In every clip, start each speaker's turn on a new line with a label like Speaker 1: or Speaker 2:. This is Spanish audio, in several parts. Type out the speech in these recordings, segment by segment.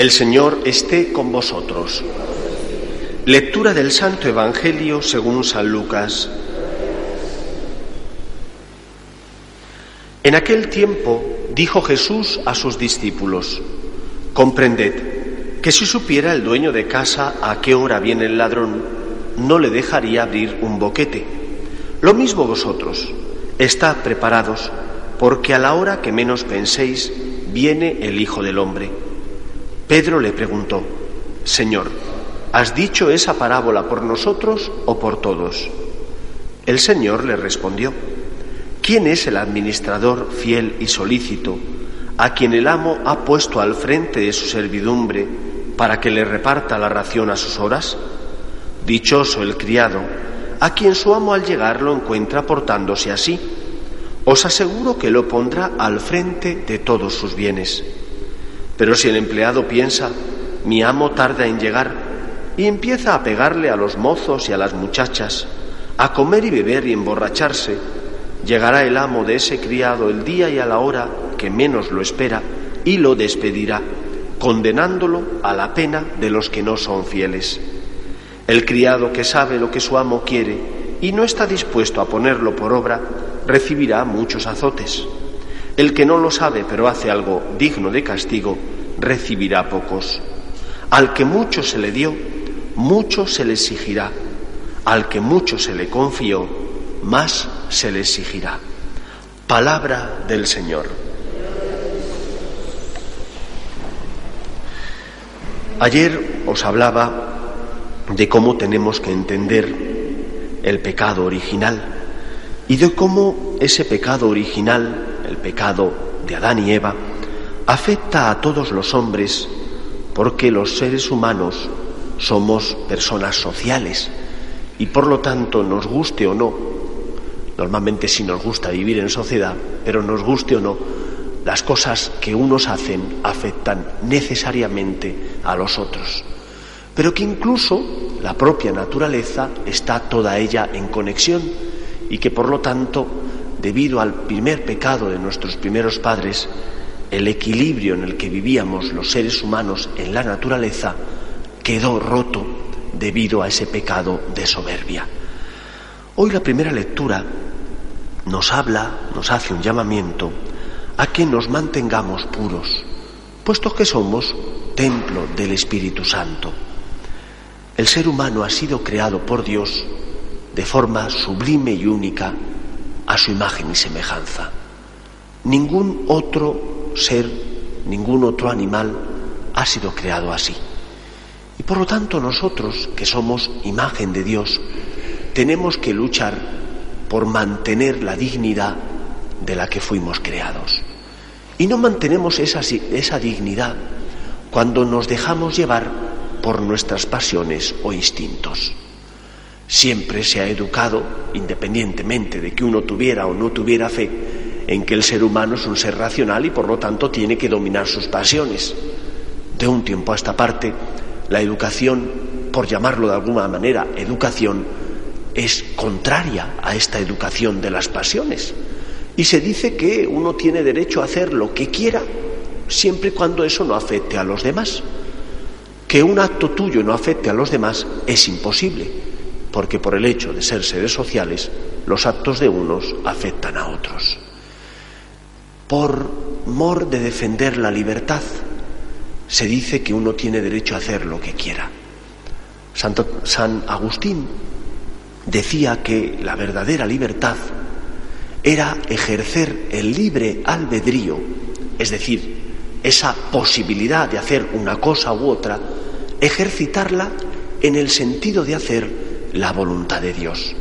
Speaker 1: El Señor esté con vosotros. Lectura del Santo Evangelio según San Lucas. En aquel tiempo dijo Jesús a sus discípulos, comprended que si supiera el dueño de casa a qué hora viene el ladrón, no le dejaría abrir un boquete. Lo mismo vosotros, estad preparados, porque a la hora que menos penséis, viene el Hijo del Hombre. Pedro le preguntó, Señor, ¿has dicho esa parábola por nosotros o por todos? El Señor le respondió, ¿quién es el administrador fiel y solícito a quien el amo ha puesto al frente de su servidumbre para que le reparta la ración a sus horas? Dichoso el criado, a quien su amo al llegar lo encuentra portándose así. Os aseguro que lo pondrá al frente de todos sus bienes. Pero si el empleado piensa, mi amo tarda en llegar, y empieza a pegarle a los mozos y a las muchachas, a comer y beber y emborracharse, llegará el amo de ese criado el día y a la hora que menos lo espera y lo despedirá, condenándolo a la pena de los que no son fieles. El criado que sabe lo que su amo quiere y no está dispuesto a ponerlo por obra, recibirá muchos azotes. El que no lo sabe pero hace algo digno de castigo, recibirá pocos. Al que mucho se le dio, mucho se le exigirá. Al que mucho se le confió, más se le exigirá. Palabra del Señor. Ayer os hablaba de cómo tenemos que entender el pecado original y de cómo ese pecado original el pecado de Adán y Eva, afecta a todos los hombres porque los seres humanos somos personas sociales y por lo tanto nos guste o no, normalmente sí nos gusta vivir en sociedad, pero nos guste o no, las cosas que unos hacen afectan necesariamente a los otros, pero que incluso la propia naturaleza está toda ella en conexión y que por lo tanto debido al primer pecado de nuestros primeros padres, el equilibrio en el que vivíamos los seres humanos en la naturaleza quedó roto debido a ese pecado de soberbia. Hoy la primera lectura nos habla, nos hace un llamamiento a que nos mantengamos puros, puesto que somos templo del Espíritu Santo. El ser humano ha sido creado por Dios de forma sublime y única a su imagen y semejanza. Ningún otro ser, ningún otro animal ha sido creado así. Y por lo tanto nosotros, que somos imagen de Dios, tenemos que luchar por mantener la dignidad de la que fuimos creados. Y no mantenemos esa, esa dignidad cuando nos dejamos llevar por nuestras pasiones o instintos. Siempre se ha educado, independientemente de que uno tuviera o no tuviera fe, en que el ser humano es un ser racional y por lo tanto tiene que dominar sus pasiones. De un tiempo a esta parte, la educación, por llamarlo de alguna manera educación, es contraria a esta educación de las pasiones. Y se dice que uno tiene derecho a hacer lo que quiera siempre y cuando eso no afecte a los demás. Que un acto tuyo no afecte a los demás es imposible porque por el hecho de ser seres sociales, los actos de unos afectan a otros. Por mor de defender la libertad, se dice que uno tiene derecho a hacer lo que quiera. Santo, San Agustín decía que la verdadera libertad era ejercer el libre albedrío, es decir, esa posibilidad de hacer una cosa u otra, ejercitarla en el sentido de hacer la voluntad de Dios.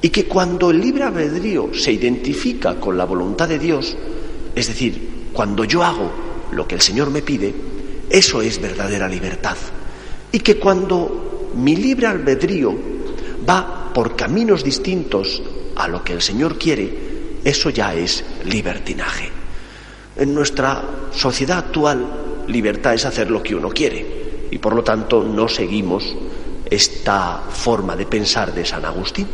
Speaker 1: Y que cuando el libre albedrío se identifica con la voluntad de Dios, es decir, cuando yo hago lo que el Señor me pide, eso es verdadera libertad. Y que cuando mi libre albedrío va por caminos distintos a lo que el Señor quiere, eso ya es libertinaje. En nuestra sociedad actual, libertad es hacer lo que uno quiere y por lo tanto no seguimos esta forma de pensar de San Agustín.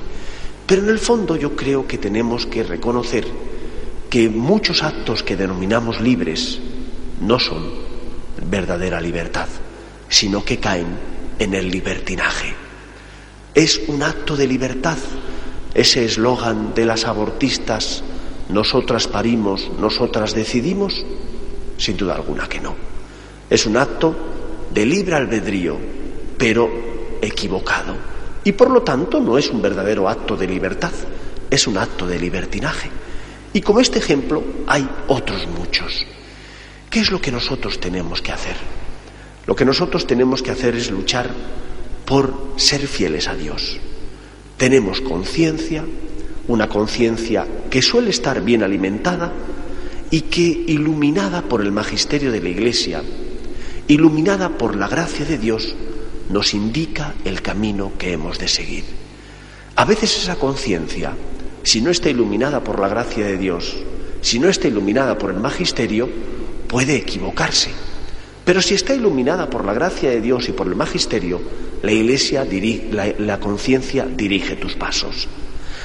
Speaker 1: Pero en el fondo yo creo que tenemos que reconocer que muchos actos que denominamos libres no son, verdadera libertad, sino que caen en el libertinaje. Es un acto de libertad ese eslogan de las abortistas, nosotras parimos, nosotras decidimos, sin duda alguna que no. Es un acto de libre albedrío, pero equivocado. Y por lo tanto no es un verdadero acto de libertad, es un acto de libertinaje. Y como este ejemplo hay otros muchos. ¿Qué es lo que nosotros tenemos que hacer? Lo que nosotros tenemos que hacer es luchar por ser fieles a Dios. Tenemos conciencia, una conciencia que suele estar bien alimentada y que, iluminada por el magisterio de la Iglesia, iluminada por la gracia de Dios, nos indica el camino que hemos de seguir. A veces esa conciencia, si no está iluminada por la gracia de Dios, si no está iluminada por el magisterio, puede equivocarse. Pero si está iluminada por la gracia de Dios y por el magisterio, la iglesia, la, la conciencia dirige tus pasos.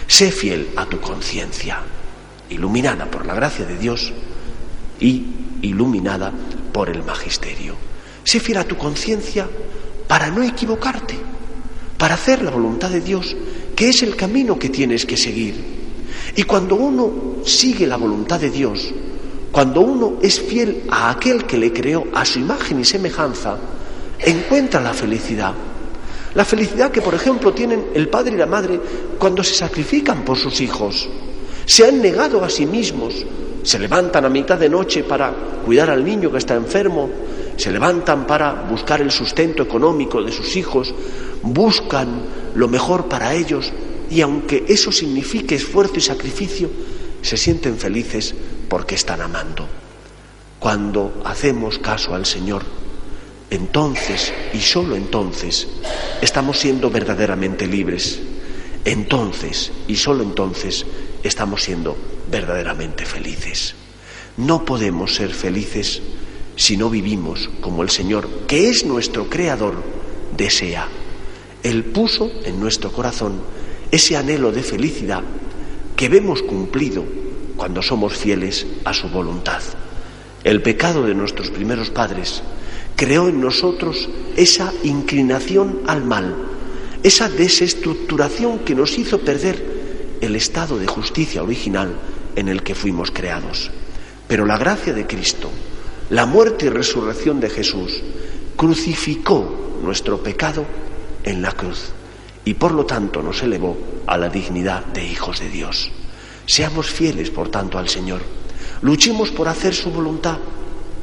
Speaker 1: Sé fiel a tu conciencia, iluminada por la gracia de Dios y iluminada por el magisterio. Sé fiel a tu conciencia para no equivocarte, para hacer la voluntad de Dios, que es el camino que tienes que seguir. Y cuando uno sigue la voluntad de Dios, cuando uno es fiel a aquel que le creó a su imagen y semejanza, encuentra la felicidad. La felicidad que, por ejemplo, tienen el padre y la madre cuando se sacrifican por sus hijos. Se han negado a sí mismos, se levantan a mitad de noche para cuidar al niño que está enfermo, se levantan para buscar el sustento económico de sus hijos, buscan lo mejor para ellos y aunque eso signifique esfuerzo y sacrificio, se sienten felices porque están amando. Cuando hacemos caso al Señor, entonces y solo entonces estamos siendo verdaderamente libres. Entonces y solo entonces estamos siendo verdaderamente felices. No podemos ser felices si no vivimos como el Señor, que es nuestro Creador, desea. Él puso en nuestro corazón ese anhelo de felicidad que vemos cumplido cuando somos fieles a su voluntad. El pecado de nuestros primeros padres creó en nosotros esa inclinación al mal, esa desestructuración que nos hizo perder el estado de justicia original en el que fuimos creados. Pero la gracia de Cristo, la muerte y resurrección de Jesús crucificó nuestro pecado en la cruz y por lo tanto nos elevó a la dignidad de hijos de Dios. Seamos fieles, por tanto, al Señor. Luchemos por hacer su voluntad,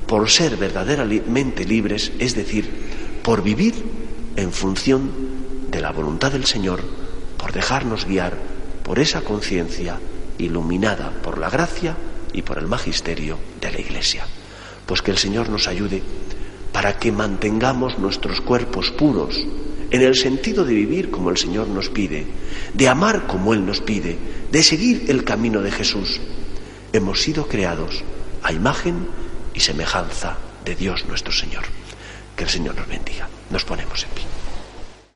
Speaker 1: por ser verdaderamente libres, es decir, por vivir en función de la voluntad del Señor, por dejarnos guiar por esa conciencia iluminada por la gracia y por el magisterio de la Iglesia. Pues que el Señor nos ayude para que mantengamos nuestros cuerpos puros, en el sentido de vivir como el Señor nos pide, de amar como Él nos pide, de seguir el camino de Jesús. Hemos sido creados a imagen y semejanza de Dios nuestro Señor. Que el Señor nos bendiga. Nos ponemos en pie.